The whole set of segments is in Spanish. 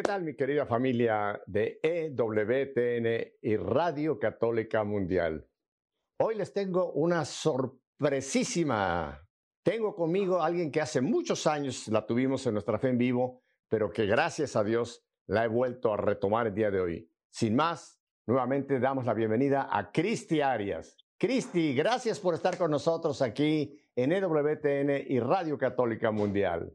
¿Qué tal mi querida familia de EWTN y Radio Católica Mundial? Hoy les tengo una sorpresísima. Tengo conmigo a alguien que hace muchos años la tuvimos en nuestra fe en vivo, pero que gracias a Dios la he vuelto a retomar el día de hoy. Sin más, nuevamente damos la bienvenida a Cristi Arias. Cristi, gracias por estar con nosotros aquí en EWTN y Radio Católica Mundial.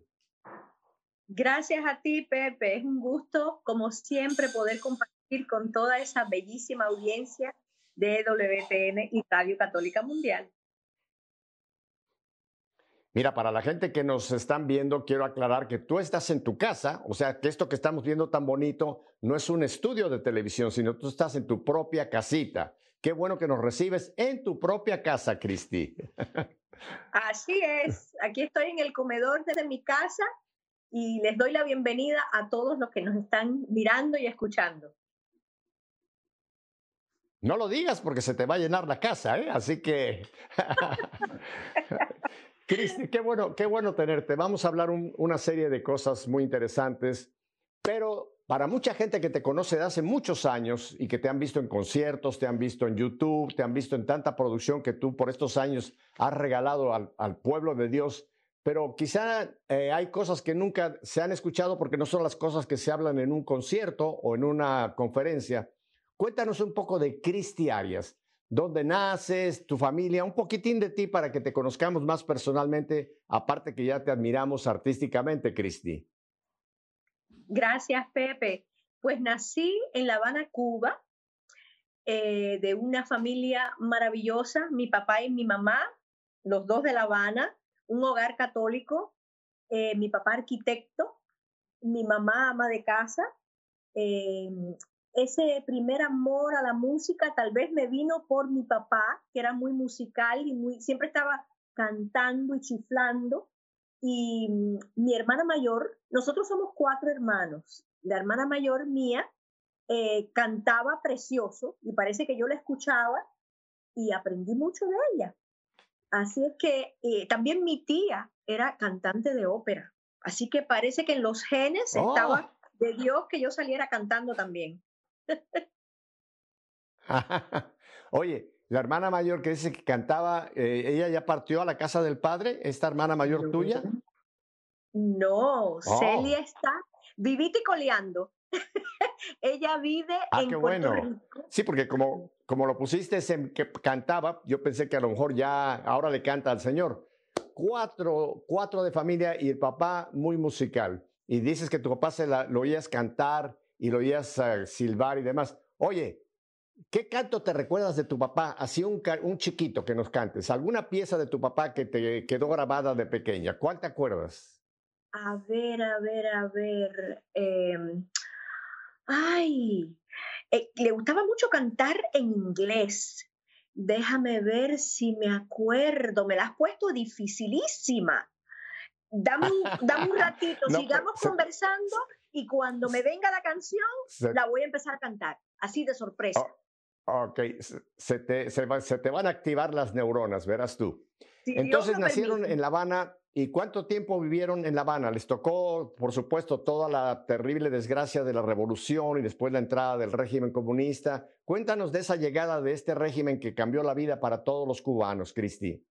Gracias a ti, Pepe. Es un gusto, como siempre, poder compartir con toda esa bellísima audiencia de WTN y Radio Católica Mundial. Mira, para la gente que nos están viendo, quiero aclarar que tú estás en tu casa, o sea, que esto que estamos viendo tan bonito no es un estudio de televisión, sino tú estás en tu propia casita. Qué bueno que nos recibes en tu propia casa, Cristi. Así es, aquí estoy en el comedor de mi casa y les doy la bienvenida a todos los que nos están mirando y escuchando. No lo digas porque se te va a llenar la casa, ¿eh? Así que... Cristi, qué bueno, qué bueno tenerte. Vamos a hablar una serie de cosas muy interesantes, pero para mucha gente que te conoce de hace muchos años y que te han visto en conciertos, te han visto en YouTube, te han visto en tanta producción que tú por estos años has regalado al, al pueblo de Dios, pero quizá eh, hay cosas que nunca se han escuchado porque no son las cosas que se hablan en un concierto o en una conferencia. Cuéntanos un poco de Cristi Arias, dónde naces, tu familia, un poquitín de ti para que te conozcamos más personalmente, aparte que ya te admiramos artísticamente, Cristi. Gracias, Pepe. Pues nací en La Habana, Cuba, eh, de una familia maravillosa, mi papá y mi mamá, los dos de La Habana un hogar católico, eh, mi papá arquitecto, mi mamá ama de casa. Eh, ese primer amor a la música tal vez me vino por mi papá, que era muy musical y muy, siempre estaba cantando y chiflando. Y mm, mi hermana mayor, nosotros somos cuatro hermanos. La hermana mayor mía eh, cantaba precioso y parece que yo la escuchaba y aprendí mucho de ella. Así es que eh, también mi tía era cantante de ópera. Así que parece que en los genes estaba oh. de Dios que yo saliera cantando también. Oye, la hermana mayor que dice que cantaba, eh, ¿ella ya partió a la casa del padre? ¿Esta hermana mayor tuya? No, Celia oh. está vivita y coleando. Ella vive ah, en Puerto bueno. Sí, porque como, como lo pusiste en que cantaba, yo pensé que a lo mejor ya ahora le canta al Señor. Cuatro, cuatro de familia y el papá muy musical. Y dices que tu papá se lo oías cantar y lo oías uh, silbar y demás. Oye, ¿qué canto te recuerdas de tu papá? Así un, un chiquito que nos cantes. ¿Alguna pieza de tu papá que te quedó grabada de pequeña? ¿Cuál te acuerdas? A ver, a ver, a ver. Eh, Ay, eh, le gustaba mucho cantar en inglés. Déjame ver si me acuerdo. Me la has puesto dificilísima. Dame un, un ratito, sigamos conversando y cuando me venga la canción, la voy a empezar a cantar, así de sorpresa. Oh, ok, se te, se, te, van a activar las neuronas, verás tú. Entonces nacieron en La Habana ¿Y cuánto tiempo vivieron en La Habana? Les tocó, por supuesto, toda la terrible desgracia de la revolución y después la entrada del régimen comunista. Cuéntanos de esa llegada de este régimen que cambió la vida para todos los cubanos, Cristi.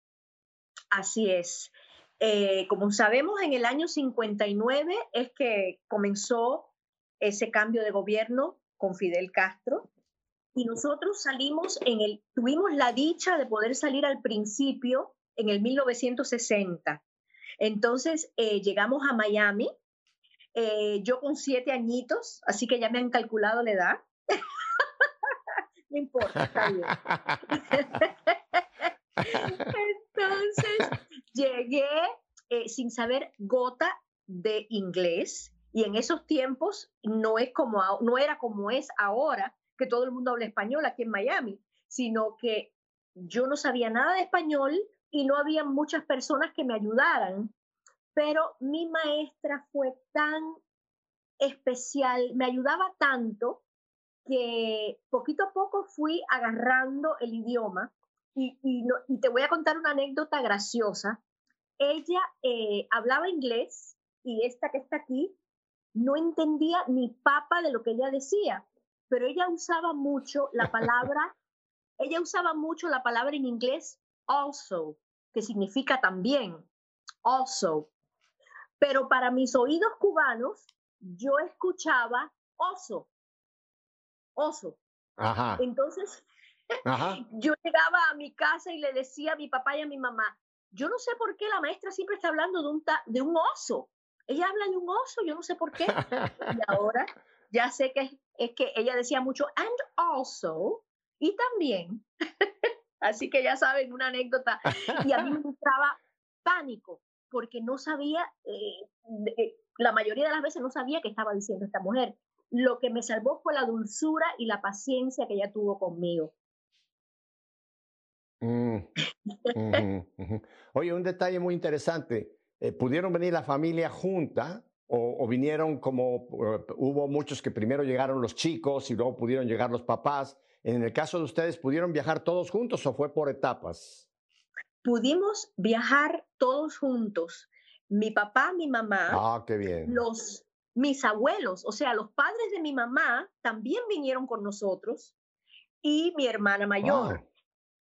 Así es. Eh, como sabemos, en el año 59 es que comenzó ese cambio de gobierno con Fidel Castro y nosotros salimos en el, tuvimos la dicha de poder salir al principio en el 1960 entonces eh, llegamos a Miami, eh, yo con siete añitos, así que ya me han calculado la edad. no importa, está bien. Entonces llegué eh, sin saber gota de inglés y en esos tiempos no, es como, no era como es ahora, que todo el mundo habla español aquí en Miami, sino que yo no sabía nada de español, y no había muchas personas que me ayudaran, pero mi maestra fue tan especial, me ayudaba tanto que poquito a poco fui agarrando el idioma y, te voy a contar una anécdota graciosa. Ella eh, hablaba inglés y esta que está aquí no entendía ni papa de lo que ella decía, pero ella usaba mucho la palabra, ella usaba mucho la palabra en inglés also, que significa también, also. Pero para mis oídos cubanos, yo escuchaba oso, oso. Ajá. Entonces, yo llegaba a mi casa y le decía a mi papá y a mi mamá, yo no sé por qué la maestra siempre está hablando de un, de un oso. Ella habla de un oso, yo no sé por qué. Y ahora ya sé que es que ella decía mucho, and also, y también. Así que ya saben, una anécdota. Y a mí me entraba pánico, porque no sabía, eh, eh, la mayoría de las veces no sabía qué estaba diciendo esta mujer. Lo que me salvó fue la dulzura y la paciencia que ella tuvo conmigo. Mm, Oye, un detalle muy interesante. Eh, ¿Pudieron venir la familia junta o, vinieron como hubo muchos que primero llegaron los chicos y luego pudieron llegar los papás? En el caso de ustedes, ¿pudieron viajar todos juntos o fue por etapas? Pudimos viajar todos juntos. Mi papá, mi mamá, ah, qué bien. los mis abuelos, o sea, los padres de mi mamá también vinieron con nosotros y mi hermana mayor.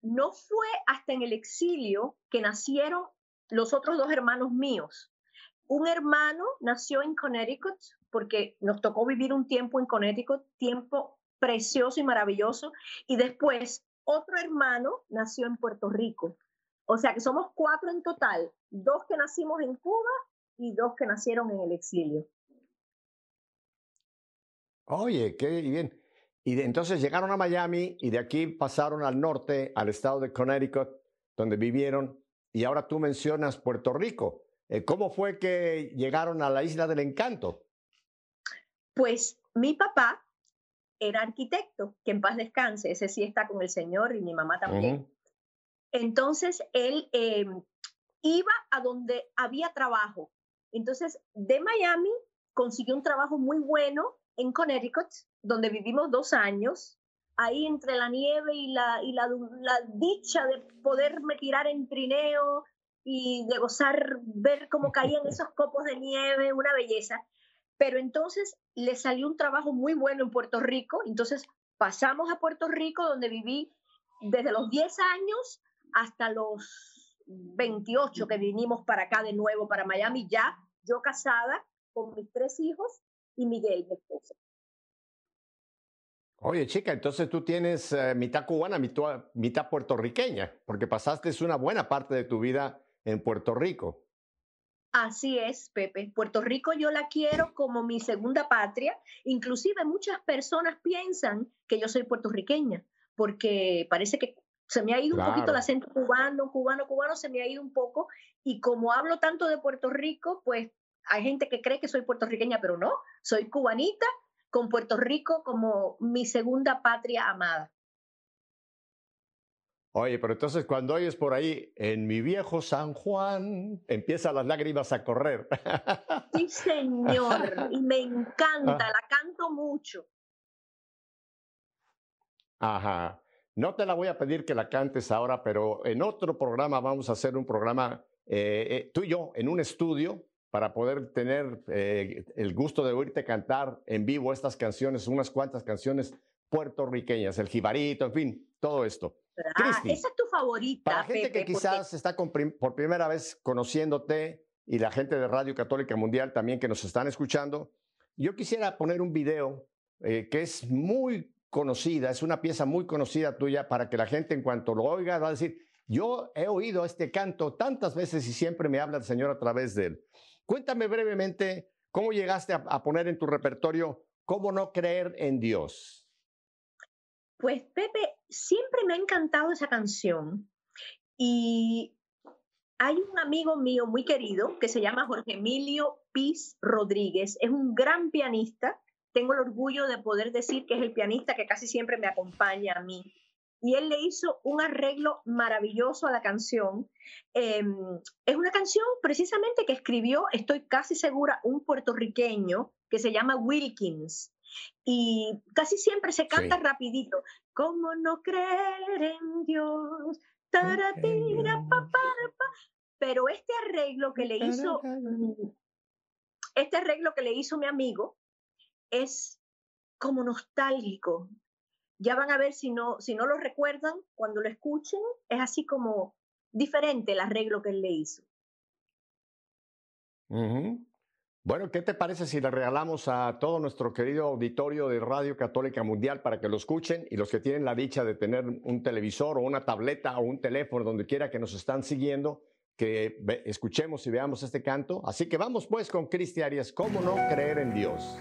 No fue hasta en el exilio que nacieron los otros dos hermanos míos. Un hermano nació en Connecticut porque nos tocó vivir un tiempo en Connecticut, tiempo precioso y maravilloso, y después otro hermano nació en Puerto Rico. O sea que somos cuatro en total, dos que nacimos en Cuba y dos que nacieron en el exilio. Oye, qué bien. Y entonces llegaron a Miami y de aquí pasaron al norte, al estado de Connecticut, donde vivieron. Y ahora tú mencionas Puerto Rico. Eh, ¿Cómo fue que llegaron a la Isla del Encanto? Pues mi papá era arquitecto, que en paz descanse, ese sí está con el Señor y mi mamá también. Entonces él em, iba a donde había trabajo. Entonces de Miami consiguió un trabajo muy bueno en Connecticut, donde vivimos dos años, ahí entre la nieve y la, y la, dicha de poderme tirar en trineo y de gozar, ver cómo caían esos copos de nieve, una belleza. Pero entonces le salió un trabajo muy bueno en Puerto Rico, entonces pasamos a Puerto Rico, donde viví desde los 10 años hasta los 28 que vinimos para acá de nuevo, para Miami, ya yo casada con mis tres hijos y Miguel, mi esposo. Oye, chica, entonces tú tienes eh, mitad cubana, mitad, mitad puertorriqueña, porque pasaste una buena parte de tu vida en Puerto Rico. Así es, Pepe. Puerto Rico yo la quiero como mi segunda patria. Inclusive muchas personas piensan que yo soy puertorriqueña, porque parece que se me ha ido un poquito el acento cubano, cubano, cubano, se me ha ido un poco. Y como hablo tanto de Puerto Rico, pues hay gente que cree que soy puertorriqueña, pero no, soy cubanita con Puerto Rico como mi segunda patria amada. Oye, pero entonces cuando oyes por ahí, en mi viejo San Juan, empiezan las lágrimas a correr. Sí, señor, y me encanta, la canto mucho. Ajá. No te la voy a pedir que la cantes ahora, pero en otro programa vamos a hacer un programa, eh, eh, tú y yo, en un estudio, para poder tener eh, el gusto de oírte cantar en vivo estas canciones, unas cuantas canciones puertorriqueñas, el jibarito, en fin, todo esto. Esa es tu favorita. Para gente que quizás está por primera vez conociéndote y la gente de Radio Católica Mundial también que nos están escuchando, yo quisiera poner un video eh, que es muy conocida, es una pieza muy conocida tuya para que la gente en cuanto lo oiga va a decir, yo he oído este canto tantas veces y siempre me habla el Señor a través de él. Cuéntame brevemente cómo llegaste a, poner en tu repertorio cómo no creer en Dios. Pues Pepe, siempre me ha encantado esa canción y hay un amigo mío muy querido que se llama Jorge Emilio Piz Rodríguez, es un gran pianista, tengo el orgullo de poder decir que es el pianista que casi siempre me acompaña a mí y él le hizo un arreglo maravilloso a la canción. Em, es una canción precisamente que escribió, estoy casi segura, un puertorriqueño que se llama Wilkins. Y casi siempre se canta rapidito. ¿Cómo no creer en Dios? Pero este arreglo que le hizo este arreglo que le hizo mi amigo es como nostálgico. Ya van a ver si no, si no lo recuerdan, cuando lo escuchen, es así como diferente el arreglo que él le hizo. Bueno, ¿qué te parece si le regalamos a todo nuestro querido auditorio de Radio Católica Mundial para que lo escuchen y los que tienen la dicha de tener un televisor o una tableta o un teléfono donde quiera que nos están siguiendo, que escuchemos y veamos este canto? Así que vamos pues con Cristi Arias, ¿cómo no creer en Dios?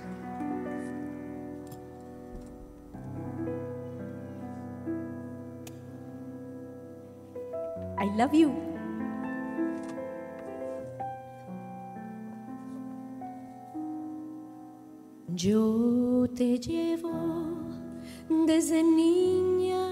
I love you. Yo te llevo desde niña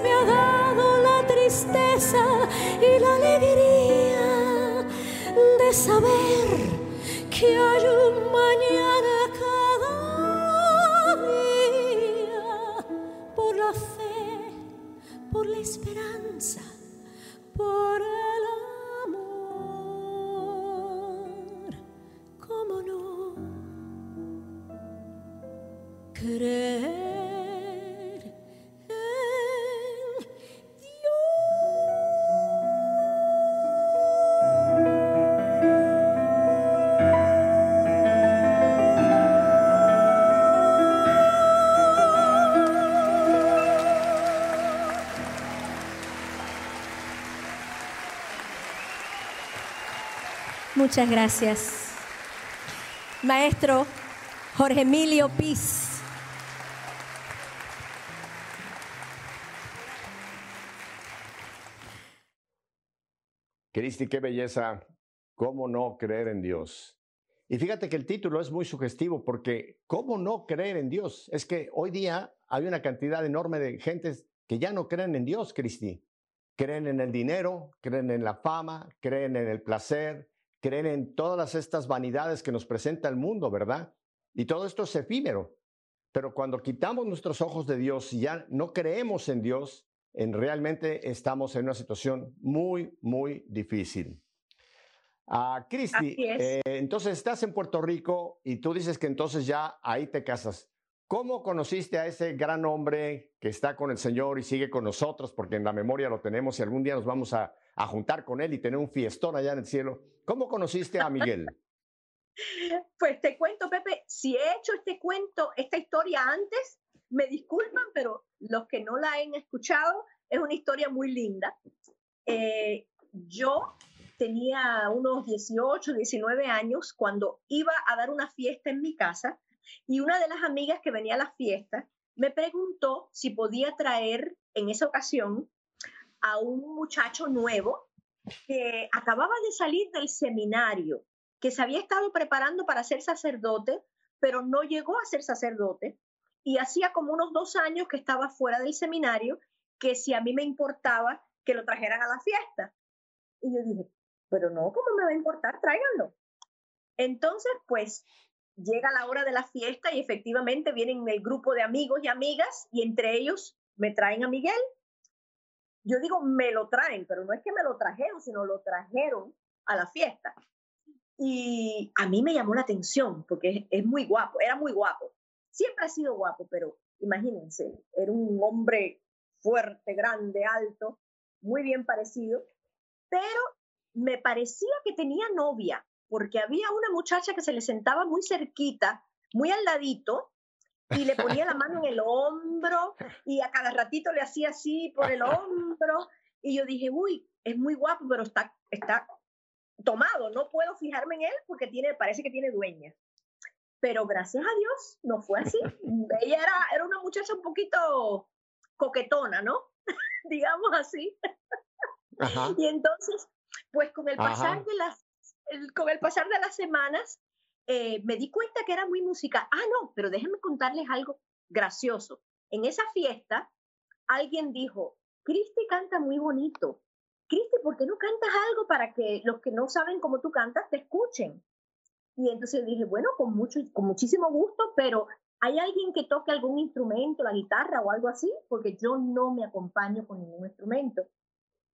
me ha dado la tristeza y la alegría de saber que hay un mañana cada día por la fe, por la esperanza, por el amor. ¿Cómo no? Creer. Muchas gracias. Maestro Jorge Emilio Piz. Cristi, qué belleza. ¿Cómo no creer en Dios? Y fíjate que el título es muy sugestivo porque ¿cómo no creer en Dios? Es que hoy día hay una cantidad enorme de gentes que ya no creen en Dios, Cristi. Creen en el dinero, creen en la fama, creen en el placer, creen en todas estas vanidades que nos presenta el mundo, ¿verdad? Y todo esto es efímero. Pero cuando quitamos nuestros ojos de Dios y ya no creemos en Dios, en realmente estamos en una situación muy, muy difícil. Ah, Cristi, eh, entonces estás en Puerto Rico y tú dices que entonces ya ahí te casas. ¿Cómo conociste a ese gran hombre que está con el Señor y sigue con nosotros? Porque en la memoria lo tenemos y algún día nos vamos a, a juntar con él y tener un fiestón allá en el cielo. ¿Cómo conociste a Miguel? Pues te cuento, Pepe, si he hecho este cuento, esta historia antes, me disculpan, pero los que no la han escuchado, es una historia muy linda. Eh, yo tenía unos 18, 19 años cuando iba a dar una fiesta en mi casa y una de las amigas que venía a la fiesta me preguntó si podía traer en esa ocasión a un muchacho nuevo que acababa de salir del seminario, que se había estado preparando para ser sacerdote, pero no llegó a ser sacerdote y hacía como unos dos años que estaba fuera del seminario, que si a mí me importaba que lo trajeran a la fiesta. Y yo dije, pero no, ¿cómo me va a importar? Tráiganlo. Entonces, pues llega la hora de la fiesta y efectivamente vienen el grupo de amigos y amigas y entre ellos me traen a Miguel. Yo digo, me lo traen, pero no es que me lo trajeron, sino lo trajeron a la fiesta. Y a mí me llamó la atención porque es muy guapo, era muy guapo siempre ha sido guapo, pero imagínense, era un hombre fuerte, grande, alto, muy bien parecido, pero me parecía que tenía novia, porque había una muchacha que se le sentaba muy cerquita, muy al ladito, y le ponía la mano en el hombro, y a cada ratito le hacía así por el hombro, y yo dije, uy, es muy guapo, pero está, está tomado, no puedo fijarme en él porque tiene, parece que tiene dueña pero gracias a Dios no fue así. Ella era, era una muchacha un poquito coquetona, ¿no? Digamos así. Y entonces, pues con el pasar de las, con el pasar de las semanas, eh, me di cuenta que era muy musical. Ah, no, pero déjenme contarles algo gracioso. En esa fiesta, alguien dijo, Cristi canta muy bonito. Cristi, ¿por qué no cantas algo para que los que no saben cómo tú cantas te escuchen? Y entonces dije, bueno, con, mucho, con muchísimo gusto, pero ¿hay alguien que toque algún instrumento, la guitarra o algo así? Porque yo no me acompaño con ningún instrumento.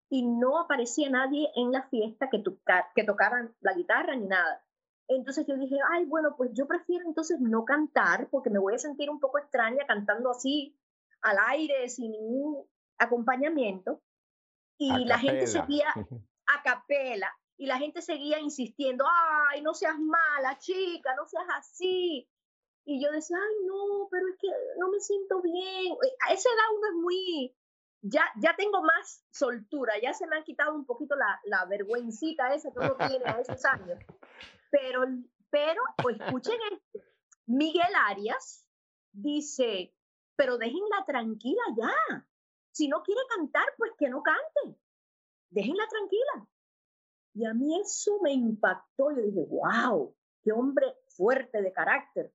Y no aparecía nadie en la fiesta que, tocar, que tocaran la guitarra ni nada. Entonces yo dije, ay, bueno, pues yo prefiero entonces no cantar porque me voy a sentir un poco extraña cantando así al aire sin ningún acompañamiento. Y la gente seguía a capela y la gente seguía insistiendo, ay, no seas mala, chica, no seas así. Y yo decía, ay, no, pero es que no me siento bien. Eh, a esa edad uno es muy, ya, ya tengo más soltura, ya se me han quitado un poquito la, la vergüencita esa que uno tiene a esos años. Pero, pero, pues escuchen esto. Miguel Arias dice, pero déjenla tranquila ya. Si no quiere cantar, pues que no cante. Déjenla tranquila. Y a mí eso me impactó. Yo dije, wow, qué hombre fuerte de carácter.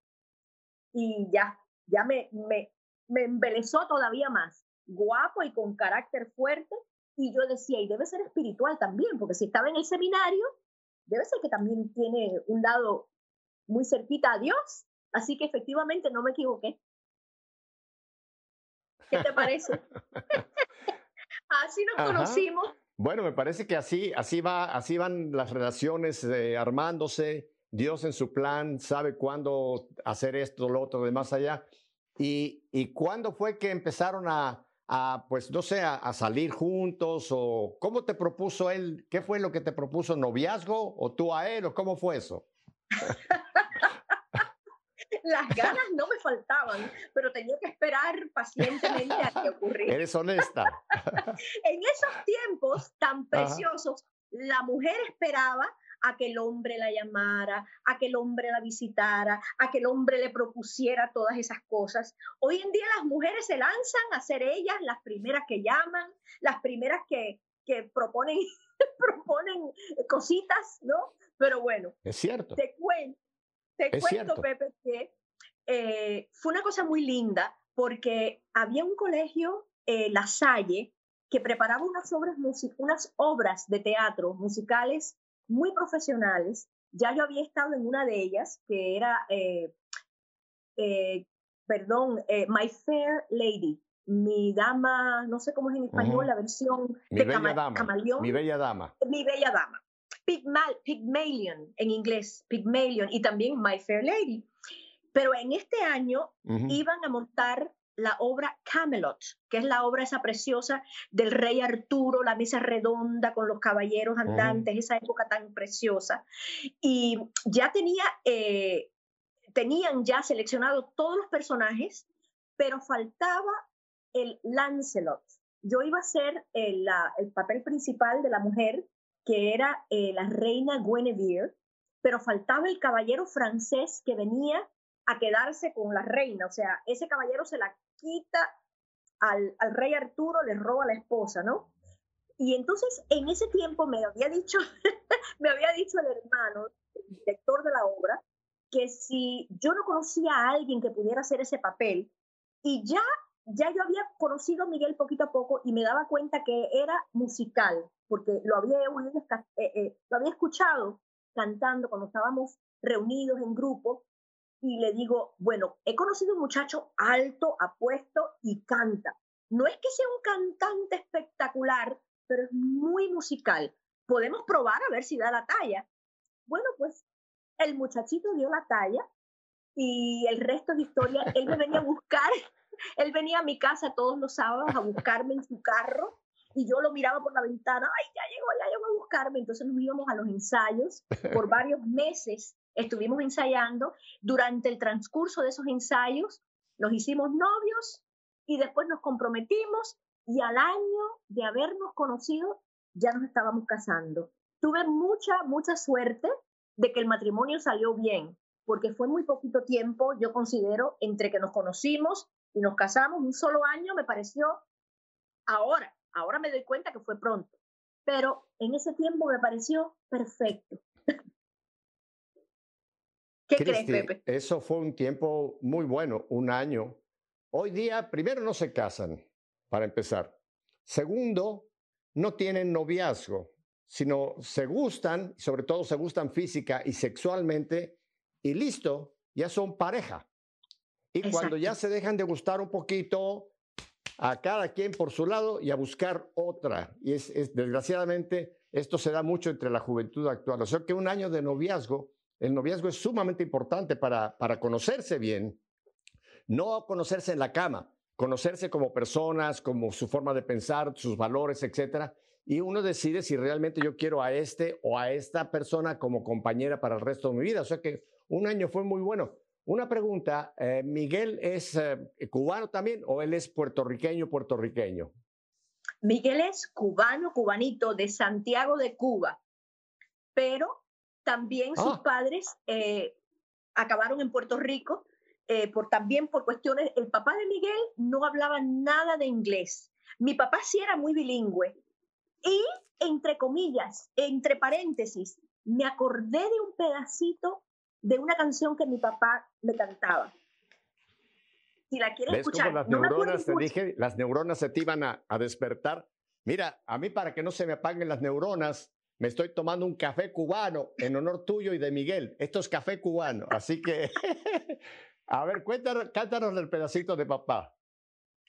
Y ya, ya me, me, me embelezó todavía más. Guapo y con carácter fuerte. Y yo decía, y debe ser espiritual también, porque si estaba en el seminario, debe ser que también tiene un lado muy cerquita a Dios. Así que efectivamente no me equivoqué. ¿Qué te parece? Así nos conocimos bueno, me parece que así, así, va, así van las relaciones eh, armándose. Dios en su plan sabe cuándo hacer esto, lo otro, de más allá. ¿Y, y cuándo fue que empezaron a, a pues, no sé, a, salir juntos? ¿O cómo te propuso él? ¿Qué fue lo que te propuso? ¿Noviazgo? ¿O tú a él? ¿O cómo fue eso? las ganas no me faltaban, pero tenía que esperar pacientemente a que ocurriera. Eres honesta. en esos tiempos tan preciosos, la mujer esperaba a que el hombre la llamara, a que el hombre la visitara, a que el hombre le propusiera todas esas cosas. Hoy en día las mujeres se lanzan a ser ellas las primeras que llaman, las primeras que, que proponen, proponen cositas, ¿no? Pero bueno, es cierto. Te cuento, te cuento, Pepe, que eh, fue una cosa muy linda porque había un colegio, eh, La Salle, que preparaba unas obras, unas obras de teatro musicales muy profesionales. Ya yo había estado en una de ellas, que era, eh, eh, perdón, eh, My Fair Lady, mi dama, no sé cómo es en español, la versión mi de bella dama, Camaleón. Mi bella dama. Mi bella dama. Pygmalion en inglés, Pygmalion, y también My Fair Lady. Pero en este año iban a montar la obra Camelot, que es la obra esa preciosa del rey Arturo, la mesa redonda con los caballeros andantes, esa época tan preciosa. Y ya tenía, eh, tenían ya seleccionado todos los personajes, pero faltaba el Lancelot. Yo iba a ser el, el papel principal de la mujer, que era eh, la reina Guinevere, pero faltaba el caballero francés que venía a quedarse con la reina. O sea, ese caballero se la quita al, al, rey Arturo, le roba la esposa, ¿no? Y entonces en ese tiempo me había dicho, me había dicho el hermano, el director de la obra, que si yo no conocía a alguien que pudiera hacer ese papel, y ya, ya yo había conocido a Miguel poquito a poco y me daba cuenta que era musical, porque lo había, eh, eh, lo había escuchado cantando cuando estábamos reunidos en grupo, y le digo, bueno, he conocido un muchacho alto, apuesto y canta. No es que sea un cantante espectacular, pero es muy musical. Podemos probar a ver si da la talla. Bueno, pues el muchachito dio la talla y el resto es historia. Él me venía a buscar, él venía a mi casa todos los sábados a buscarme en su carro y yo lo miraba por la ventana, ay, ya llegó, ya llegó a buscarme. Entonces nos íbamos a los ensayos por varios meses estuvimos ensayando. Durante el transcurso de esos ensayos nos hicimos novios y después nos comprometimos y al año de habernos conocido ya nos estábamos casando. Tuve mucha, mucha suerte de que el matrimonio salió bien, porque fue muy poquito tiempo, yo considero, entre que nos conocimos y nos casamos, un solo año me pareció ahora, ahora me doy cuenta que fue pronto, pero en ese tiempo me pareció perfecto. ¿Qué crees, Pepe? Eso fue un tiempo muy bueno, un año. Hoy día, primero, no se casan, para empezar. Segundo, no tienen noviazgo, sino se gustan, sobre todo se gustan física y sexualmente, y listo, ya son pareja. Y cuando ya se dejan de gustar un poquito, a cada quien por su lado y a buscar otra. Y es, es desgraciadamente, esto se da mucho entre la juventud actual. O sea que un año de noviazgo el noviazgo es sumamente importante para, para conocerse bien, no conocerse en la cama, conocerse como personas, como su forma de pensar, sus valores, etcétera. Y uno decide si realmente yo quiero a este o a esta persona como compañera para el resto de mi vida. O sea que un año fue muy bueno. Una pregunta, eh, ¿Miguel es eh, cubano también o él es puertorriqueño, puertorriqueño? Miguel es cubano, cubanito, de Santiago de Cuba, pero también sus ah. padres eh, acabaron en Puerto Rico, eh, por, también por cuestiones, el papá de Miguel no hablaba nada de inglés. Mi papá sí era muy bilingüe. Y, entre comillas, entre paréntesis, me acordé de un pedacito de una canción que mi papá me cantaba. Si la quieres escuchar. las neuronas, te dije, las neuronas se te iban a, a despertar. Mira, a mí para que no se me apaguen las neuronas, me estoy tomando un café cubano en honor tuyo y de Miguel. Esto es café cubano, así que, a ver, cuéntanos, cántanos el pedacito de papá.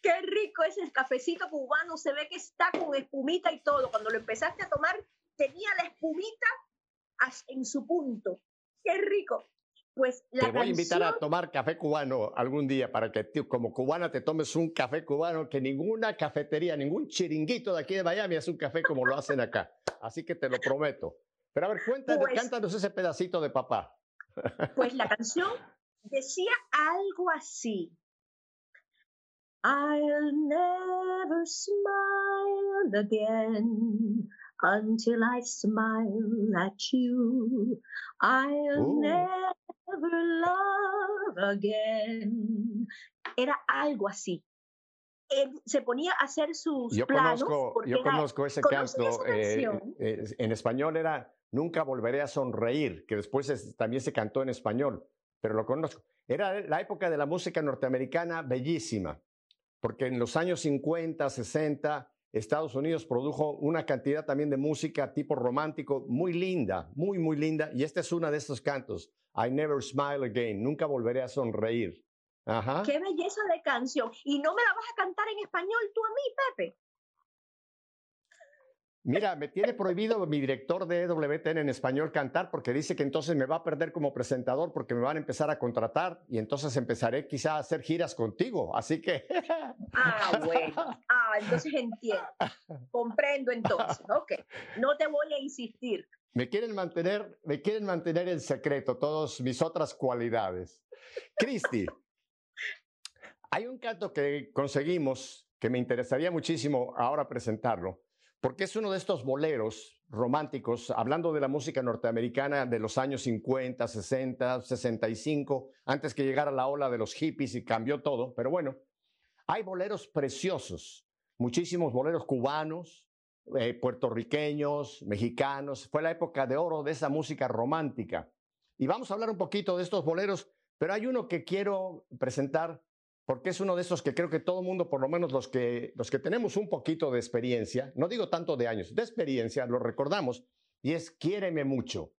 Qué rico es el cafecito cubano, se ve que está con espumita y todo. Cuando lo empezaste a tomar, tenía la espumita en su punto. Qué rico. Pues la te voy a invitar a tomar café cubano algún día para que como cubana te tomes un café cubano que ninguna cafetería, ningún chiringuito de aquí de Miami hace un café como lo hacen acá. Así que te lo prometo. Pero a ver, cuéntanos, pues cántanos ese pedacito de papá. Pues la canción decía algo así. I'll never smile again. Until I smile at you, I'll Uh. never love again. Era algo así. Él se ponía a hacer sus Yo planos. conozco, yo era- conozco ese ¿Conoces canto. eh, eh, en español era Nunca volveré a sonreír, que después es- también se cantó en español, pero lo conozco. Era la época de la música norteamericana bellísima, porque en los años 50, 60, Estados Unidos produjo una cantidad también de música tipo romántico muy linda, muy, muy linda, y este es uno de estos cantos. I never smile again, nunca volveré a sonreír. Ajá. Qué belleza de canción. Y no me la vas a cantar en español tú a mí, Pepe. Mira, me tiene prohibido mi director de EWTN en español cantar porque dice que entonces me va a perder como presentador porque me van a empezar a contratar y entonces empezaré quizá a hacer giras contigo. Así que Ah, bueno. Ah, entonces entiendo. Comprendo entonces. Ok. No te voy a insistir. me quieren mantener, me quieren mantener en secreto todas mis otras cualidades. Cristi, hay un canto que conseguimos que me interesaría muchísimo ahora presentarlo, porque es uno de estos boleros románticos, hablando de la música norteamericana de los años 50, 60, 65, antes que llegara la ola de los hippies y cambió todo, pero bueno, hay boleros preciosos, muchísimos boleros cubanos, eh, puertorriqueños, mexicanos. Fue la época de oro de esa música romántica. Y vamos a hablar un poquito de estos boleros, pero hay uno que quiero presentar porque es uno de esos que creo que todo el mundo, por lo menos los que, los que tenemos un poquito de experiencia, no digo tanto de años, de experiencia, lo recordamos, y es Quiéreme mucho.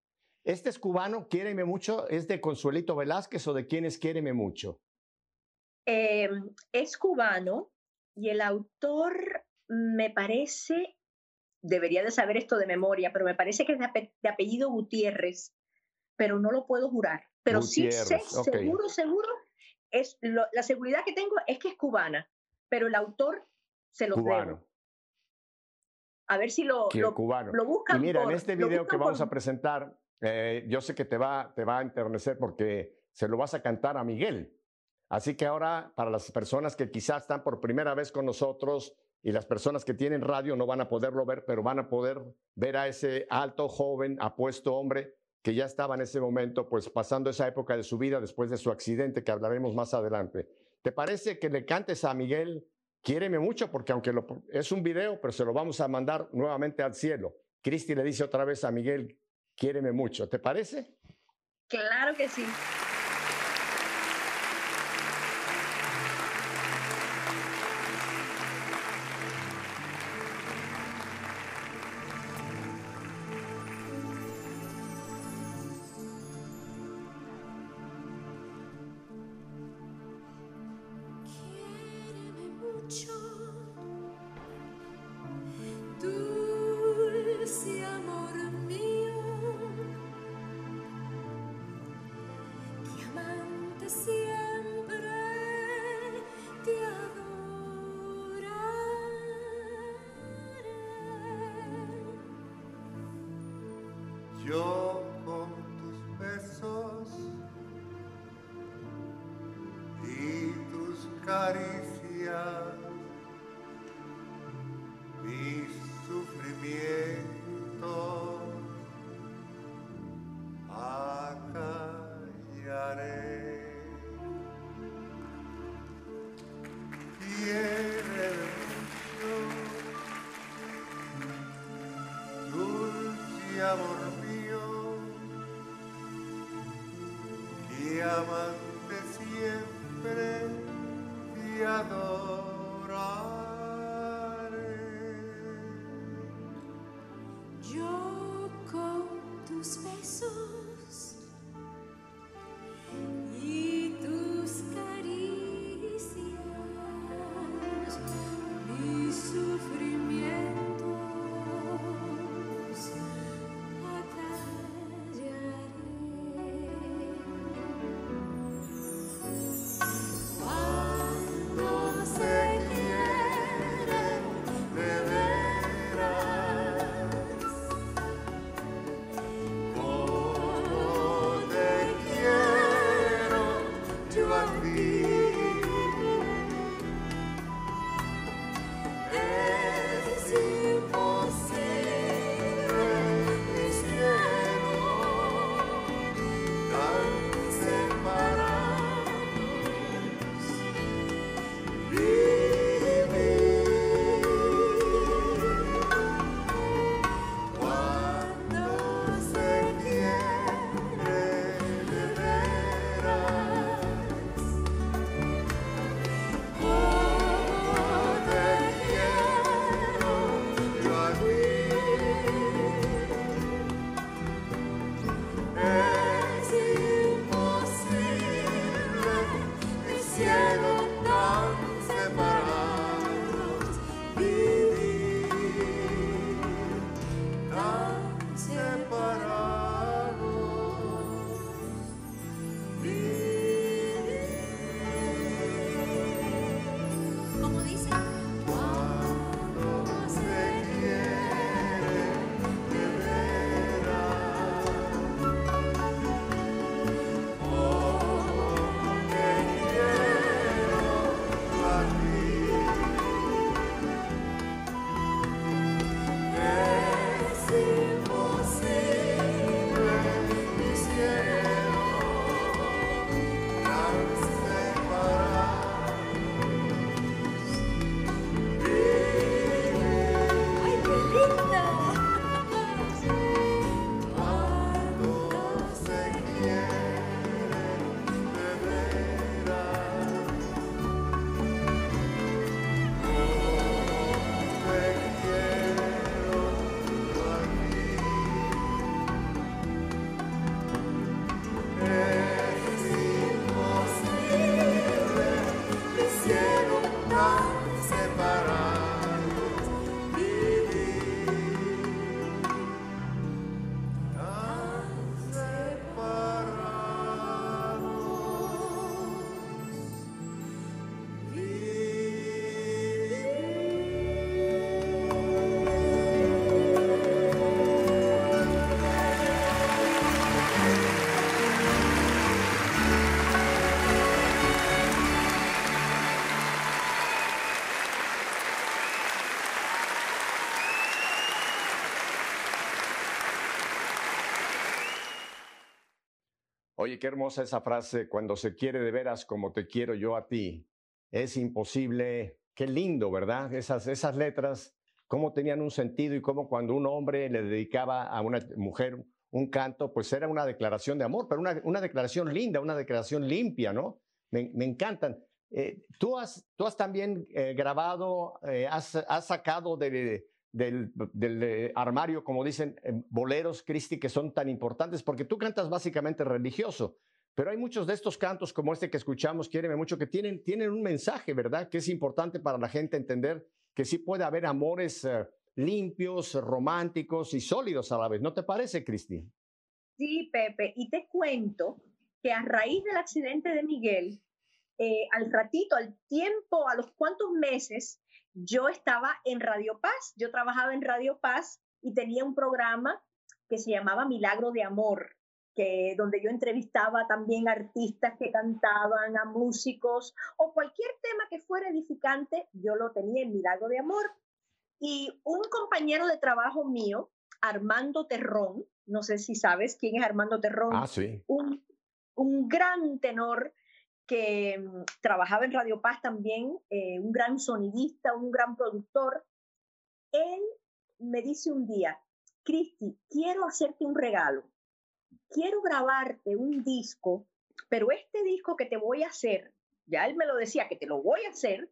Este es cubano, Quiéreme mucho, ¿es de Consuelito Velázquez o de quién es Quiéreme mucho? Eh, es cubano y el autor me parece, debería de saber esto de memoria, pero me parece que es de, ape- de apellido Gutiérrez, pero no lo puedo jurar. Pero sí sé, seguro, seguro, es lo- la seguridad que tengo es que es cubana, pero el autor se lo Cubano. debo. A ver si lo, lo, cubano. lo buscan Y mira, por- en este video que vamos por- a presentar, eh, yo sé que te va, te va a enternecer porque se lo vas a cantar a Miguel. Así que ahora, para las personas que quizás están por primera vez con nosotros y las personas que tienen radio no van a poderlo ver, pero van a poder ver a ese alto, joven, apuesto hombre que ya estaba en ese momento, pues pasando esa época de su vida después de su accidente que hablaremos más adelante. ¿Te parece que le cantes a Miguel? Quiéreme mucho porque aunque lo, es un video, pero se lo vamos a mandar nuevamente al cielo. Cristi le dice otra vez a Miguel, quiéreme mucho. ¿Te parece? Claro que sí. Amor Oye, qué hermosa esa frase, cuando se quiere de veras como te quiero yo a ti. Es imposible, qué lindo, ¿verdad? Esas, esas letras, cómo tenían un sentido y cómo cuando un hombre le dedicaba a una mujer un canto, pues era una declaración de amor, pero una, una declaración linda, una declaración limpia, ¿no? Me, me encantan. Eh, tú, has, tú has también eh, grabado, eh, has, has, sacado de, del, eh, armario, como dicen, eh, boleros, Cristi, que son tan importantes, porque tú cantas básicamente religioso, pero hay muchos de estos cantos como este que escuchamos, Quiéreme mucho, que tienen, tienen un mensaje, ¿verdad? Que es importante para la gente entender que sí puede haber amores eh, limpios, románticos y sólidos a la vez. ¿No te parece, Cristi? Sí, Pepe, y te cuento que a raíz del accidente de Miguel, eh, al ratito, al tiempo, a los cuantos meses, yo estaba en Radio Paz. Yo trabajaba en Radio Paz y tenía un programa que se llamaba Milagro de Amor, que, donde yo entrevistaba también artistas que cantaban, a músicos o cualquier tema que fuera edificante, yo lo tenía en Milagro de Amor. Y un compañero de trabajo mío, Armando Terrón, no sé si sabes quién es Armando Terrón, ah, sí. un, un gran tenor que mm, trabajaba en Radio Paz también, eh, un gran sonidista, un gran productor, él me dice un día, Cristi, quiero hacerte un regalo, quiero grabarte un disco, pero este disco que te voy a hacer, ya él me lo decía, que te lo voy a hacer,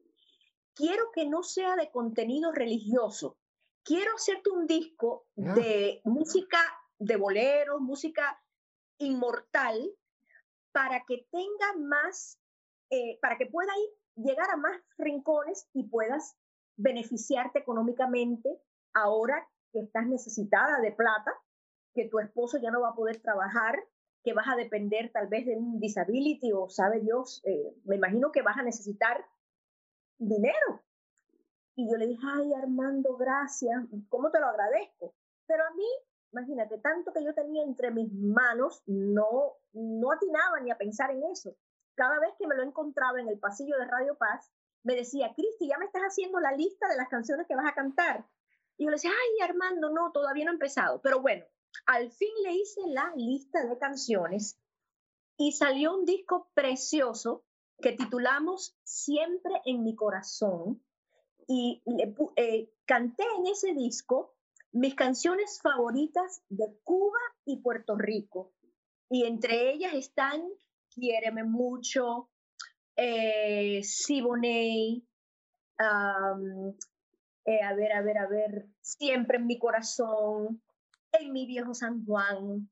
quiero que no sea de contenido religioso, quiero hacerte un disco Ah. de música de boleros, música inmortal, para que tenga más, eh, para que pueda ir, llegar a más rincones y puedas beneficiarte económicamente ahora que estás necesitada de plata, que tu esposo ya no va a poder trabajar, que vas a depender tal vez de un disability o sabe Dios, eh, me imagino que vas a necesitar dinero. Y yo le dije, ay Armando, gracias, ¿cómo te lo agradezco? Pero a mí imagínate, tanto que yo tenía entre mis manos, no, no atinaba ni a pensar en eso. Cada vez que me lo encontraba en el pasillo de Radio Paz, me decía, Cristi, ya me estás haciendo la lista de las canciones que vas a cantar. Y yo le decía, ay, Armando, no, todavía no he empezado. Pero bueno, al fin le hice la lista de canciones y salió un disco precioso que titulamos Siempre en mi corazón. Y le, eh, canté en ese disco mis canciones favoritas de Cuba y Puerto Rico. Y entre ellas están Quiéreme mucho, eh, Siboney, um, eh, a ver, a ver, a ver, Siempre en mi corazón, En mi viejo San Juan.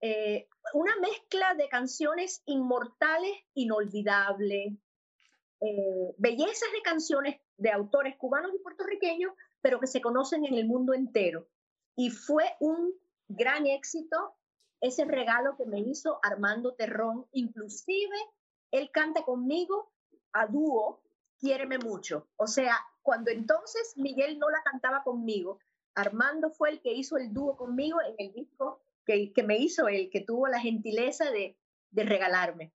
Eh, una mezcla de canciones inmortales, inolvidables, eh, bellezas de canciones de autores cubanos y puertorriqueños pero que se conocen en el mundo entero. Y fue un gran éxito ese regalo que me hizo Armando Terrón. Inclusive, él canta conmigo a dúo, Quiéreme mucho. O sea, cuando entonces Miguel no la cantaba conmigo, Armando fue el que hizo el dúo conmigo en el disco que, me hizo él, que tuvo la gentileza de, de regalarme.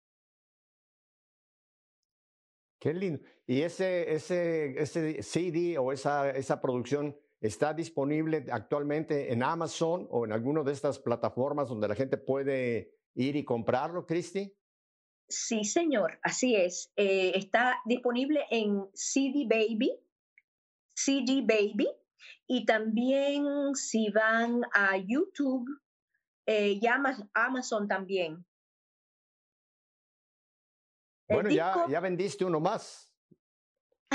Qué lindo. ¿Y ese, ese, ese CD o esa, esa producción está disponible actualmente en Amazon o en alguna de estas plataformas donde la gente puede ir y comprarlo, Cristi? Sí, señor, así es. Eh, está disponible en CD Baby, CD Baby, y también si van a YouTube eh, y Amazon también. Bueno, ya, ya vendiste uno más.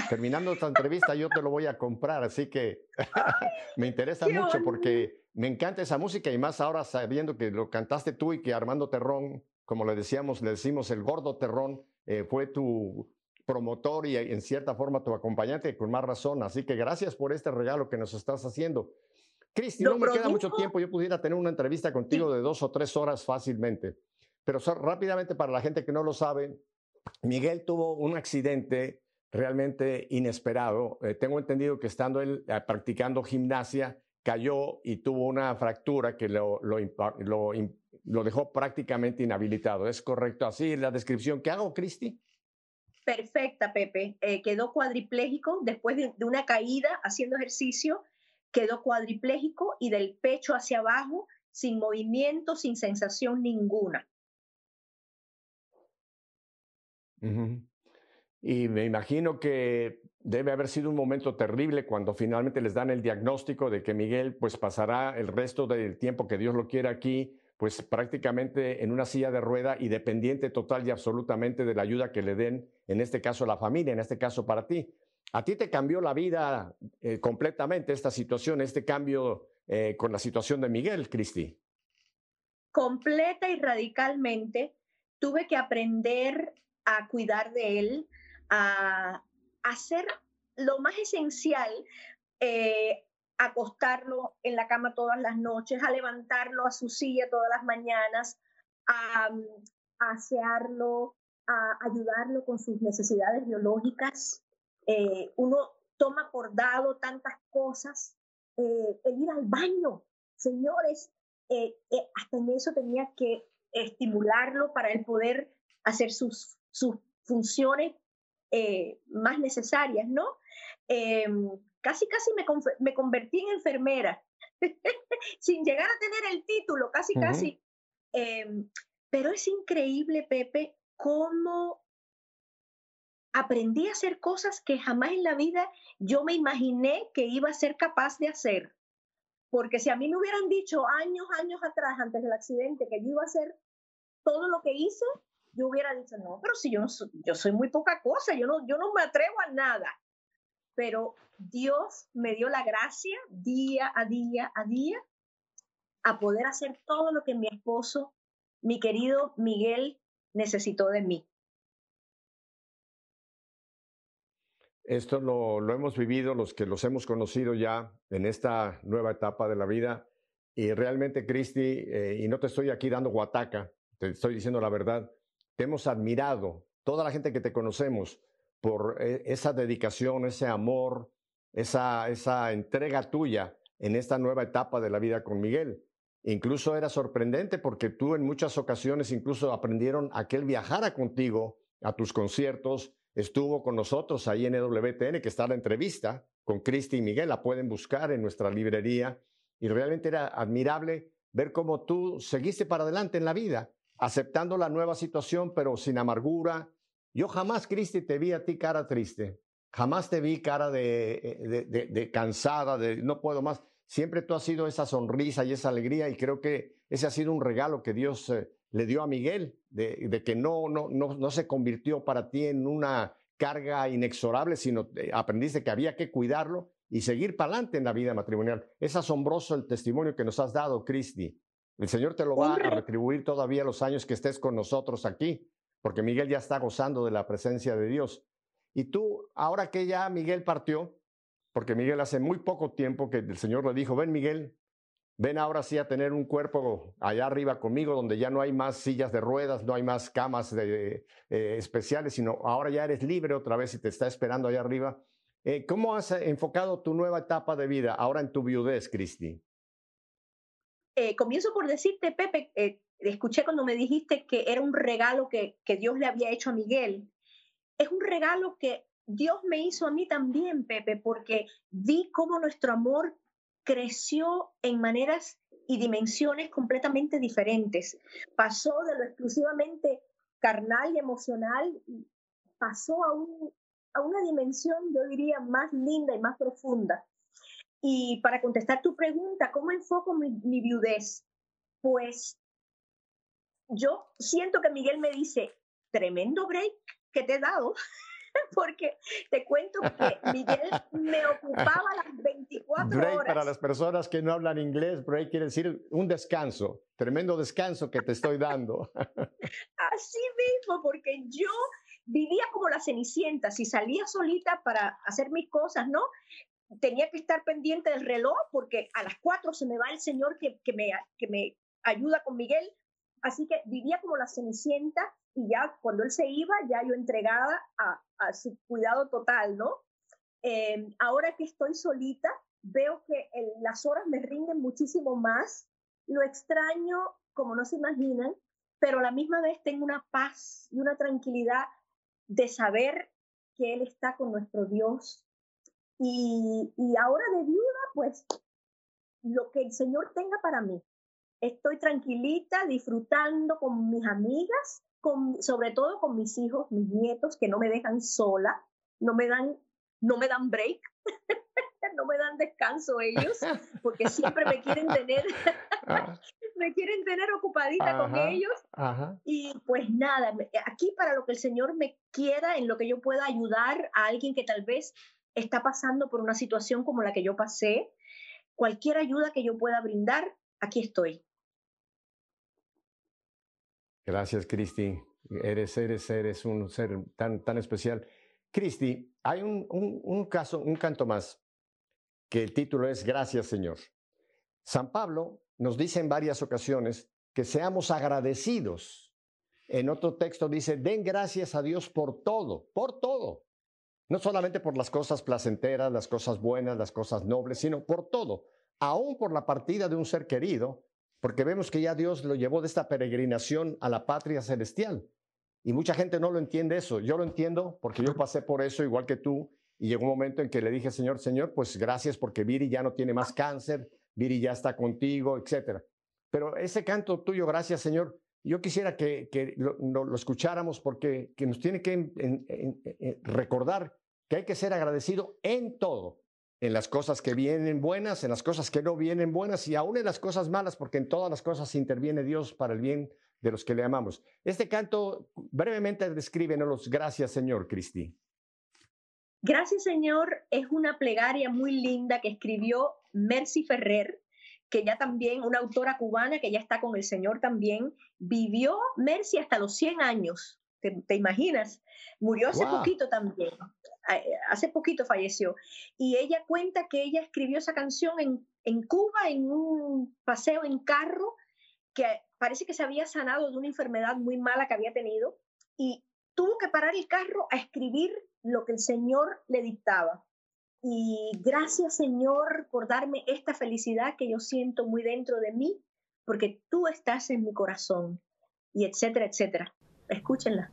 Terminando esta entrevista, yo te lo voy a comprar, así que me interesa mucho porque me encanta esa música y más ahora sabiendo que lo cantaste tú y que Armando Terrón, como le decíamos, le decimos el gordo Terrón, eh, fue tu promotor y en cierta forma tu acompañante con más razón. Así que gracias por este regalo que nos estás haciendo. Cristi, no me queda mucho tiempo, yo pudiera tener una entrevista contigo de dos o tres horas fácilmente, pero rápidamente para la gente que no lo sabe, Miguel tuvo un accidente realmente inesperado. Eh, tengo entendido que estando él eh, practicando gimnasia, cayó y tuvo una fractura que lo, lo, lo, lo, dejó prácticamente inhabilitado. ¿Es correcto así la descripción que hago, Cristi? Perfecta, Pepe. Eh, quedó cuadripléjico después de, de una caída haciendo ejercicio, quedó cuadripléjico y del pecho hacia abajo, sin movimiento, sin sensación ninguna. Ujú. Y me imagino que debe haber sido un momento terrible cuando finalmente les dan el diagnóstico de que Miguel pues pasará el resto del tiempo que Dios lo quiera aquí, pues prácticamente en una silla de rueda y dependiente total y absolutamente de la ayuda que le den, en este caso la familia, en este caso para ti. A ti te cambió la vida eh, completamente esta situación, este cambio eh, con la situación de Miguel, Cristi. completa y radicalmente, tuve que aprender a cuidar de él, a hacer lo más esencial, eh, acostarlo en la cama todas las noches, a levantarlo a su silla todas las mañanas, a, mm, a asearlo, a ayudarlo con sus necesidades biológicas. Eh, uno toma por dado tantas cosas, eh, el ir al baño, señores, eh, eh, hasta en eso tenía que estimularlo para él poder hacer sus, sus funciones eh, más necesarias, ¿no? Em, casi, casi me, me convertí en enfermera, sin llegar a tener el título, casi, casi. Em, pero es increíble, Pepe, cómo aprendí a hacer cosas que jamás en la vida yo me imaginé que iba a ser capaz de hacer. Porque si a mí me hubieran dicho años, años atrás, antes del accidente, que yo iba a hacer todo lo que hice, yo hubiera dicho, no, pero si yo, no soy, yo soy muy poca cosa, yo no, yo no me atrevo a nada. Pero Dios me dio la gracia día a día a día a poder hacer todo lo que mi esposo, mi querido Miguel, necesitó de mí. Esto lo, lo hemos vivido los que los hemos conocido ya en esta nueva etapa de la vida. Y realmente, Cristi, eh, y no te estoy aquí dando guataca, te estoy diciendo la verdad, te hemos admirado, toda la gente que te conocemos, por eh, esa dedicación, ese amor, esa, esa entrega tuya en esta nueva etapa de la vida con Miguel. Incluso era sorprendente porque tú en muchas ocasiones incluso aprendieron a que él viajara contigo a tus conciertos, estuvo con nosotros ahí en EWTN, que está la entrevista con Cristi y Miguel, la pueden buscar en nuestra librería, y realmente era admirable ver cómo tú seguiste para adelante en la vida, aceptando la nueva situación, pero sin amargura. Yo jamás, Cristi, te vi a ti cara triste, jamás te vi cara de, eh, de, cansada, de no puedo más. Siempre tú has sido esa sonrisa y esa alegría, y creo que ese ha sido un regalo que Dios eh, le dio a Miguel, de, de que no, no, no, no se convirtió para ti en una carga inexorable, sino eh, aprendiste que había que cuidarlo y seguir para adelante en la vida matrimonial. Es asombroso el testimonio que nos has dado, Cristi. El Señor te lo va a retribuir todavía los años que estés con nosotros aquí, porque Miguel ya está gozando de la presencia de Dios. Y tú, ahora que ya Miguel partió, porque Miguel hace muy poco tiempo que el Señor le dijo, ven Miguel, ven ahora sí a tener un cuerpo allá arriba conmigo, donde ya no hay más sillas de ruedas, no hay más camas de, eh, especiales, sino ahora ya eres libre otra vez y te está esperando allá arriba. Eh, ¿Cómo has enfocado tu nueva etapa de vida ahora en tu viudez, Cristi? Eh, comienzo por decirte, Pepe, eh, escuché cuando me dijiste que era un regalo que, Dios le había hecho a Miguel. Es un regalo que Dios me hizo a mí también, Pepe, porque vi cómo nuestro amor creció en maneras y dimensiones completamente diferentes. Pasó de lo exclusivamente carnal y emocional, pasó a, a una dimensión, yo diría, más linda y más profunda. Y para contestar tu pregunta, ¿cómo enfoco mi, mi viudez? Pues yo siento que Miguel me dice, tremendo break que te he dado, porque te cuento que Miguel me ocupaba las 24 Break horas. para las personas que no hablan inglés, break quiere decir un descanso, tremendo descanso que te estoy dando. Así mismo, porque yo vivía como la cenicienta, si salía solita para hacer mis cosas, ¿no? Tenía que estar pendiente del reloj porque a las 4 se me va el señor que, que, me, que me ayuda con Miguel. Así que vivía como la cenicienta y ya cuando él se iba, ya yo entregada a, su cuidado total, ¿no? Eh, ahora que estoy solita, veo que las horas me rinden muchísimo más. Lo extraño, como no se imaginan, pero a la misma vez tengo una paz y una tranquilidad de saber que Él está con nuestro Dios. Y, y ahora de viuda, pues lo que el Señor tenga para mí. estoy tranquilita, disfrutando con mis amigas, con, sobre todo con mis hijos, mis nietos, que no me dejan sola, no me dan, no me dan break, no me dan descanso ellos, porque siempre me quieren tener, Ah, me quieren tener ocupadita con ellos. ajá. Y pues nada, aquí para lo que el Señor me quiera, en lo que yo pueda ayudar a alguien que tal vez está pasando por una situación como la que yo pasé, cualquier ayuda que yo pueda brindar, aquí estoy. Gracias, Cristi. Eres, eres, eres un ser tan, tan especial. Cristi, hay un, un- un caso, un canto más, que el título es Gracias, Señor. San Pablo nos dice en varias ocasiones que seamos agradecidos. En otro texto dice, den gracias a Dios por todo, por todo. No solamente por las cosas placenteras, las cosas buenas, las cosas nobles, sino por todo. Aún por la partida de un ser querido, porque vemos que ya Dios lo llevó de esta peregrinación a la patria celestial. Y mucha gente no lo entiende eso. Yo lo entiendo porque yo pasé por eso igual que tú. Y llegó un momento en que le dije, Señor, Señor, pues gracias porque Viri ya no tiene más cáncer, Viri ya está contigo, etcétera. Pero ese canto tuyo, gracias, Señor, yo quisiera que, que lo, escucháramos porque que nos tiene que recordar que hay que ser agradecido en todo, en las cosas que vienen buenas, en las cosas que no vienen buenas y aún en las cosas malas, porque en todas las cosas interviene Dios para el bien de los que le amamos. Este canto brevemente descríbenos gracias, Señor Cristi. Gracias Señor es una plegaria muy linda que escribió Mercy Ferrer, que ya también, una autora cubana que ya está con el Señor también, vivió Mercy hasta los 100 años. ¿Te, te imaginas? Murió hace Wow. poquito también. Eh, Hace poquito falleció. Y ella cuenta que ella escribió esa canción en, en Cuba, en un paseo en carro, que parece que se había sanado de una enfermedad muy mala que había tenido. Y tuvo que parar el carro a escribir lo que el Señor le dictaba. Y gracias Señor por darme esta felicidad que yo siento muy dentro de mí, porque tú estás en mi corazón, y etcétera, etcétera. Escúchenla.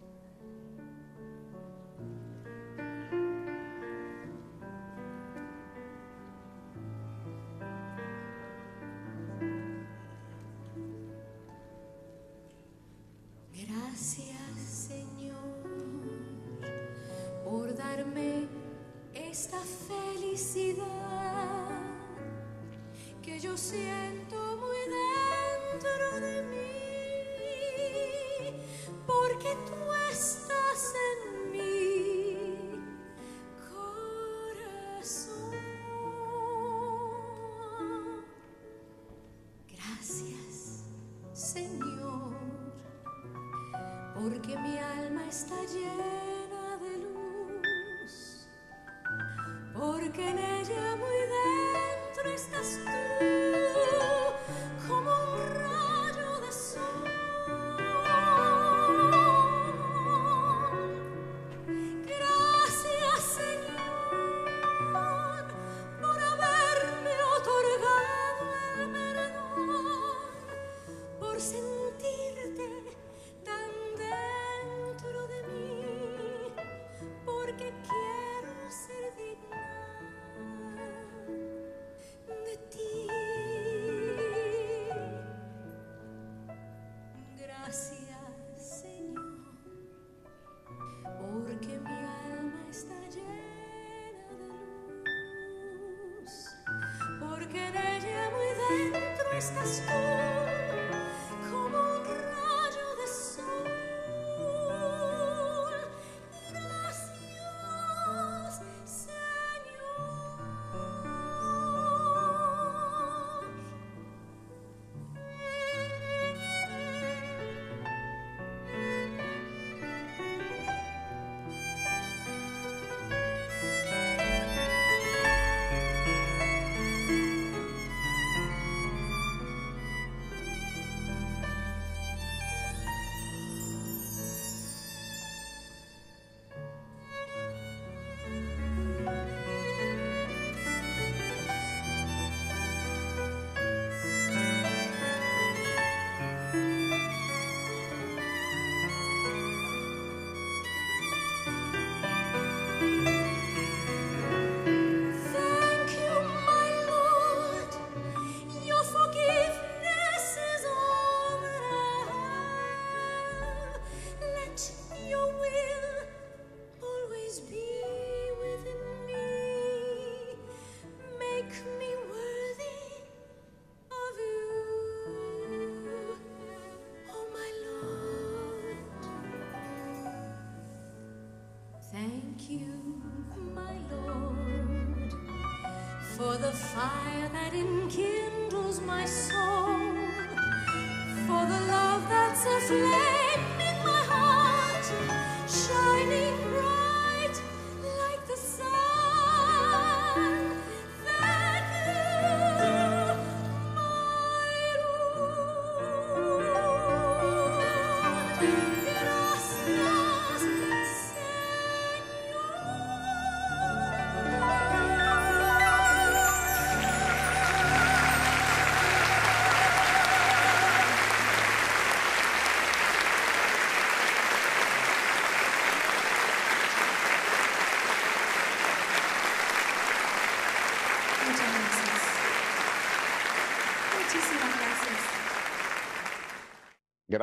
Porque en the fire that enkindles my soul,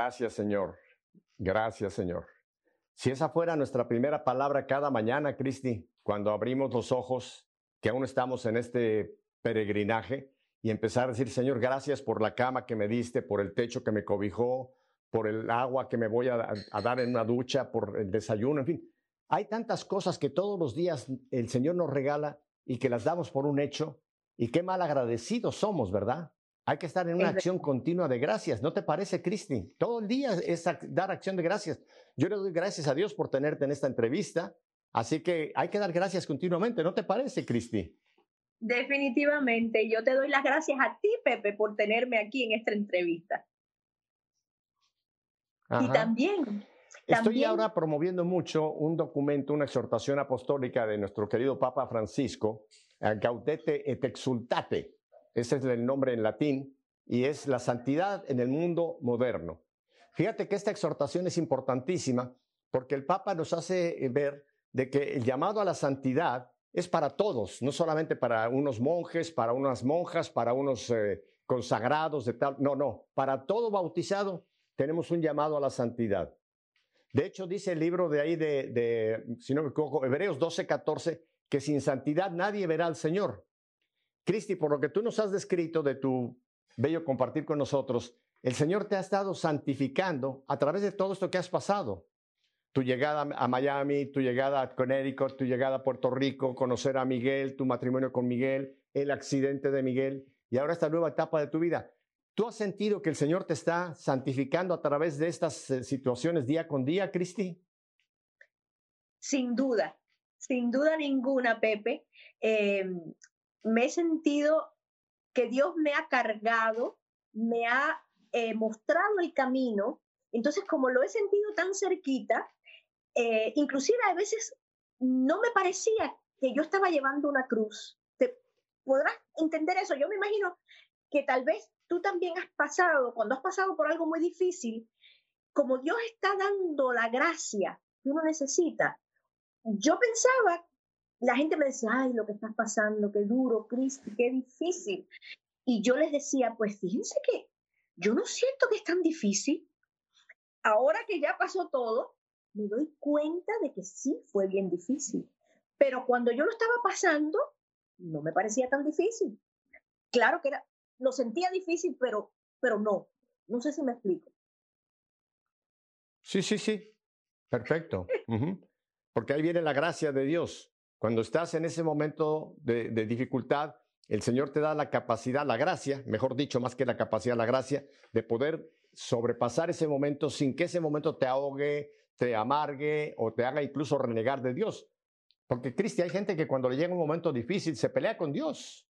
Gracias, Señor. Gracias, Señor. Si esa fuera nuestra primera palabra cada mañana, Cristi, cuando abrimos los ojos, que aún estamos en este peregrinaje, y empezar a decir, Señor, gracias por la cama que me diste, por el techo que me cobijó, por el agua que me voy a, a dar en una ducha, por el desayuno, en fin. Hay tantas cosas que todos los días el Señor nos regala y que las damos por un hecho, y qué mal agradecidos somos, ¿verdad? Hay que estar en una acción continua de gracias. ¿No te parece, Cristi? Todo el día es dar acción de gracias. Yo le doy gracias a Dios por tenerte en esta entrevista. Así que hay que dar gracias continuamente. ¿No te parece, Cristi? Definitivamente, yo te doy las gracias a ti, Pepe, por tenerme aquí en esta entrevista. Y también, Estoy también- ahora promoviendo mucho un documento, una exhortación apostólica de nuestro querido Papa Francisco, Gaudete et Exultate. Ese es el nombre en latín y es la santidad en el mundo moderno. Fíjate que esta exhortación es importantísima porque el Papa nos hace eh, ver de que el llamado a la santidad es para todos, no solamente para unos monjes, para unas monjas, para unos eh, consagrados de tal. No, no, para todo bautizado tenemos un llamado a la santidad. De hecho, dice el libro de ahí de, de, si no me equivoco, Hebreos 12, 14, que sin santidad nadie verá al Señor. Cristi, por lo que tú nos has descrito de tu bello compartir con nosotros, el Señor te ha estado santificando a través de todo esto que has pasado. Tu llegada a Miami, tu llegada a Connecticut, tu llegada a Puerto Rico, conocer a Miguel, tu matrimonio con Miguel, el accidente de Miguel y ahora esta nueva etapa de tu vida. ¿Tú has sentido que el Señor te está santificando a través de estas eh, situaciones día con día, Cristi? sin duda, sin duda ninguna, Pepe, eh, me he sentido que Dios me ha cargado, me ha eh, mostrado el camino. Entonces, como lo he sentido tan cerquita, eh, inclusive a veces no me parecía que yo estaba llevando una cruz. ¿Te podrás entender eso? Yo me imagino que tal vez tú también has pasado, cuando has pasado por algo muy difícil, como Dios está dando la gracia que uno necesita, yo pensaba, la gente me decía, ay, lo que estás pasando, qué duro, Cristi, qué difícil. Y yo les decía, pues fíjense que yo no siento que es tan difícil. Ahora que ya pasó todo, me doy cuenta de que sí fue bien difícil. Pero cuando yo lo estaba pasando, no me parecía tan difícil. Claro que era, lo sentía difícil, pero, pero no. No sé si me explico. Sí, sí, sí. Perfecto. Porque ahí viene la gracia de Dios. Cuando estás en ese momento de, de dificultad, el Señor te da la capacidad, la gracia, mejor dicho, más que la capacidad, la gracia, de poder sobrepasar ese momento sin que ese momento te ahogue, te amargue o te haga incluso renegar de Dios. Porque, Cristi, hay gente que cuando le llega un momento difícil se pelea con Dios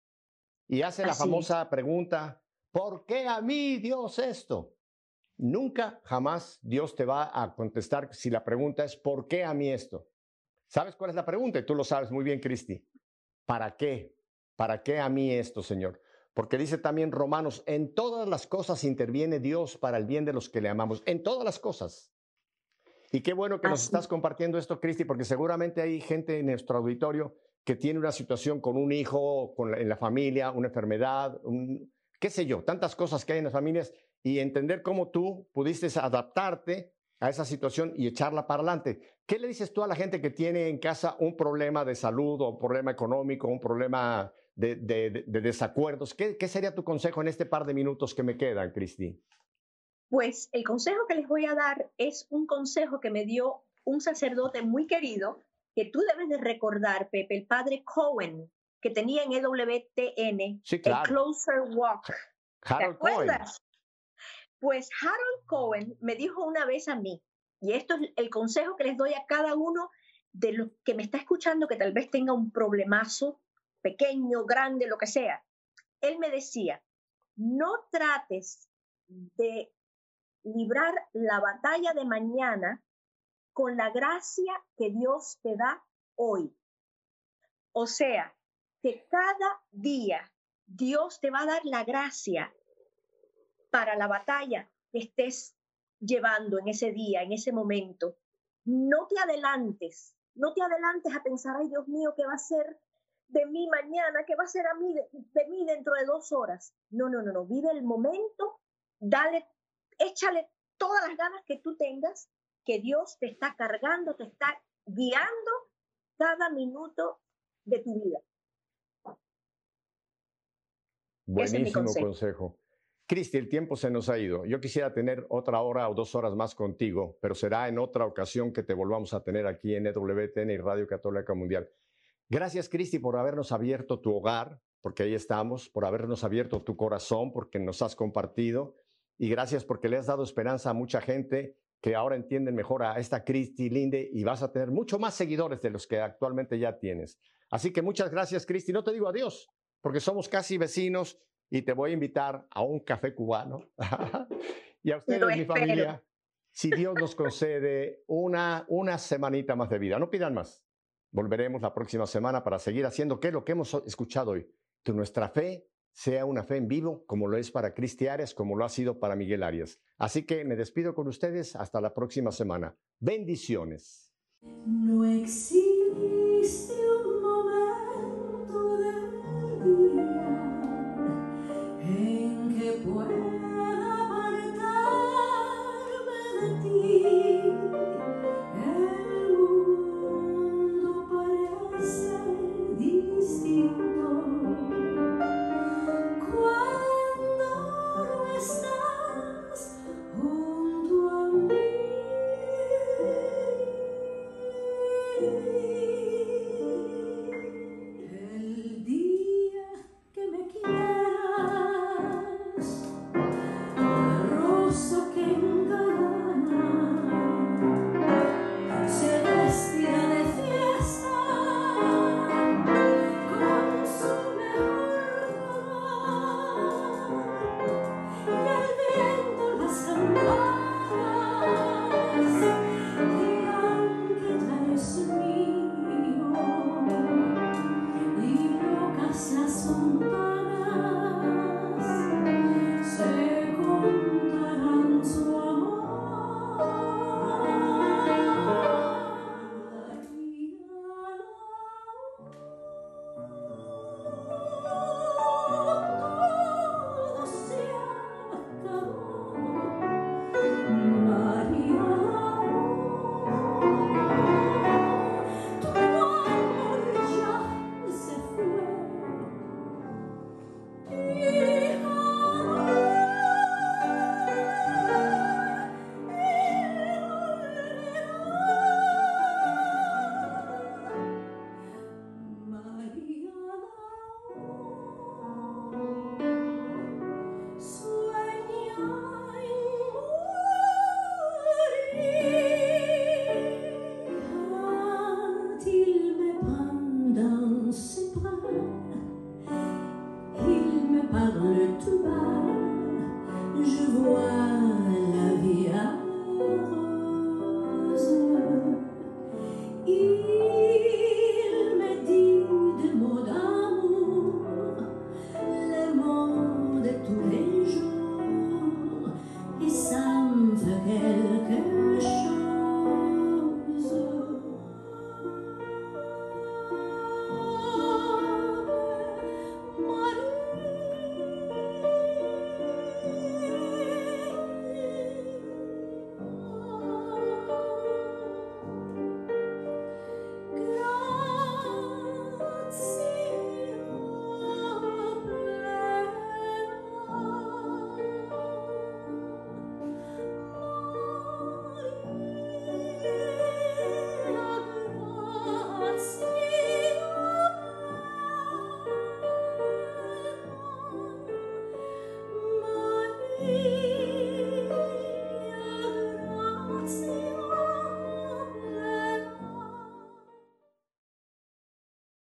y hace la Así famosa pregunta, ¿por qué a mí Dios esto? Nunca, jamás Dios te va a contestar si la pregunta es ¿por qué a mí esto? ¿Sabes cuál es la pregunta? Y tú lo sabes muy bien, Cristi. ¿Para qué? ¿Para qué a mí esto, Señor? Porque dice también Romanos, en todas las cosas interviene Dios para el bien de los que le amamos, en todas las cosas. Y qué bueno que nos estás compartiendo esto, Cristi, porque seguramente hay gente en nuestro auditorio que tiene una situación con un hijo, con la- en la familia, una enfermedad, un- qué sé yo, tantas cosas que hay en las familias y entender cómo tú pudiste adaptarte a esa situación y echarla para adelante. ¿Qué le dices tú a la gente que tiene en casa un problema de salud o un problema económico, un problema de, de- de- de desacuerdos? ¿Qué, qué sería tu consejo en este par de minutos que me quedan, Cristi? Pues el consejo que les voy a dar es un consejo que me dio un sacerdote muy querido que tú debes de recordar, Pepe, el padre Cohen, que tenía en EWTN, Sí, el claro. Closer Walk. ¿Te Harold Cohen. acuerdas? Pues Harold Cohen me dijo una vez a mí, y esto es el consejo que les doy a cada uno de los que me está escuchando que tal vez tenga un problemazo, pequeño, grande, lo que sea. Él me decía, no trates de librar la batalla de mañana con la gracia que Dios te da hoy. O sea, que cada día Dios te va a dar la gracia para la batalla que estés llevando en ese día, en ese momento. No te adelantes, no te adelantes a pensar, ay Dios mío, ¿qué va a ser de mí mañana? ¿Qué va a ser a mí de, de mí dentro de dos horas? No, no, no, no, vive el momento, dale, échale todas las ganas que tú tengas, que Dios te está cargando, te está guiando cada minuto de tu vida. Es Buenísimo consejo. consejo. Cristi, el tiempo se nos ha ido. Yo quisiera tener otra hora o dos horas más contigo, pero será en otra ocasión que te volvamos a tener aquí en EWTN y Radio Católica Mundial. Gracias, Cristi, por habernos abierto tu hogar, porque ahí estamos, por habernos abierto tu corazón, porque nos has compartido, y gracias porque le has dado esperanza a mucha gente que ahora entienden mejor a esta Cristi Linde y vas a tener mucho más seguidores de los que actualmente ya tienes. Así que muchas gracias, Cristi. No te digo adiós, porque somos casi vecinos y te voy a invitar a un café cubano. y a ustedes, Lo mi espero. familia, si Dios nos concede una, una semanita más de vida, no pidan más. Volveremos la próxima semana para seguir haciendo qué es lo que hemos escuchado hoy. Que nuestra fe sea una fe en vivo, como lo es para Cristi Arias, como lo ha sido para Miguel Arias. Así que me despido con ustedes hasta la próxima semana. Bendiciones. No existe